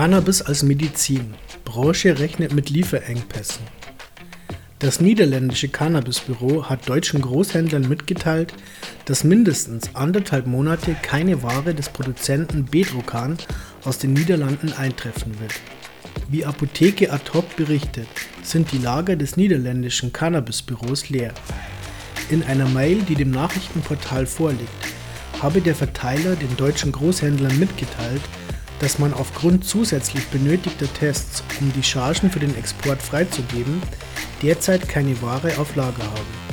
Cannabis als Medizin. Branche rechnet mit Lieferengpässen. Das niederländische Cannabisbüro hat deutschen Großhändlern mitgeteilt, dass mindestens anderthalb Monate keine Ware des Produzenten Bedrocan aus den Niederlanden eintreffen wird. Wie Apotheke ad hoc berichtet, sind die Lager des niederländischen Cannabisbüros leer. In einer Mail, die dem Nachrichtenportal vorliegt, habe der Verteiler den deutschen Großhändlern mitgeteilt, dass man aufgrund zusätzlich benötigter Tests, um die Chargen für den Export freizugeben, derzeit keine Ware auf Lager haben.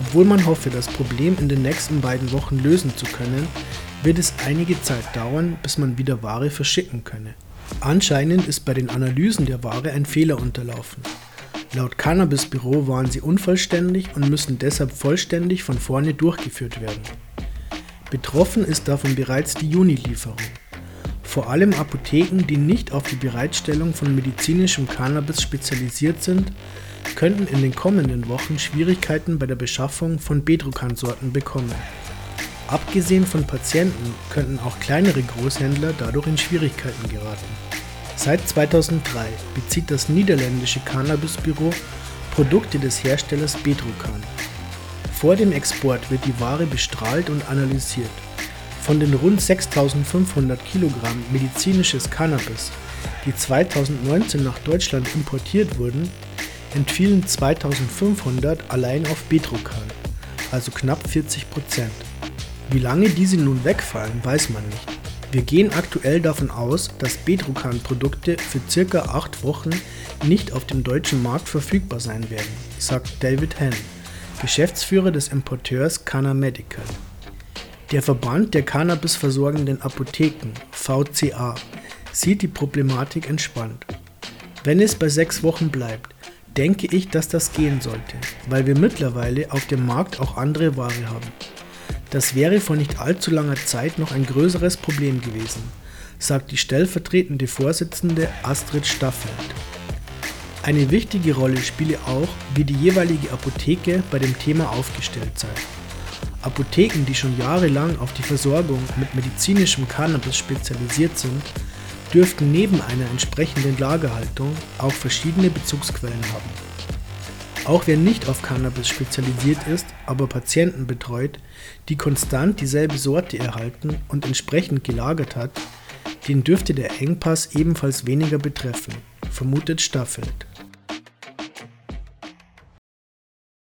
Obwohl man hoffe, das Problem in den nächsten beiden Wochen lösen zu können, wird es einige Zeit dauern, bis man wieder Ware verschicken könne. Anscheinend ist bei den Analysen der Ware ein Fehler unterlaufen. Laut Cannabis-Büro waren sie unvollständig und müssen deshalb vollständig von vorne durchgeführt werden. Betroffen ist davon bereits die Juni-Lieferung. Vor allem Apotheken, die nicht auf die Bereitstellung von medizinischem Cannabis spezialisiert sind, könnten in den kommenden Wochen Schwierigkeiten bei der Beschaffung von Bedrocan-Sorten bekommen. Abgesehen von Patienten könnten auch kleinere Großhändler dadurch in Schwierigkeiten geraten. Seit 2003 bezieht das niederländische Cannabisbüro Produkte des Herstellers Bedrocan. Vor dem Export wird die Ware bestrahlt und analysiert. Von den rund 6500 Kilogramm medizinisches Cannabis, die 2019 nach Deutschland importiert wurden, entfielen 2500 allein auf Bedrocan, also knapp 40 Prozent. Wie lange diese nun wegfallen, weiß man nicht. Wir gehen aktuell davon aus, dass Bedrocan-Produkte für circa 8 Wochen nicht auf dem deutschen Markt verfügbar sein werden, sagt David Henn, Geschäftsführer des Importeurs Canna Medical. Der Verband der Cannabis-versorgenden Apotheken (VCA) sieht die Problematik entspannt. Wenn es bei sechs Wochen bleibt, denke ich, dass das gehen sollte, weil wir mittlerweile auf dem Markt auch andere Ware haben. Das wäre vor nicht allzu langer Zeit noch ein größeres Problem gewesen, sagt die stellvertretende Vorsitzende Astrid Staffeld. Eine wichtige Rolle spiele auch, wie die jeweilige Apotheke bei dem Thema aufgestellt sei. Apotheken, die schon jahrelang auf die Versorgung mit medizinischem Cannabis spezialisiert sind, dürften neben einer entsprechenden Lagerhaltung auch verschiedene Bezugsquellen haben. Auch wer nicht auf Cannabis spezialisiert ist, aber Patienten betreut, die konstant dieselbe Sorte erhalten und entsprechend gelagert hat, den dürfte der Engpass ebenfalls weniger betreffen, vermutet Staffelt.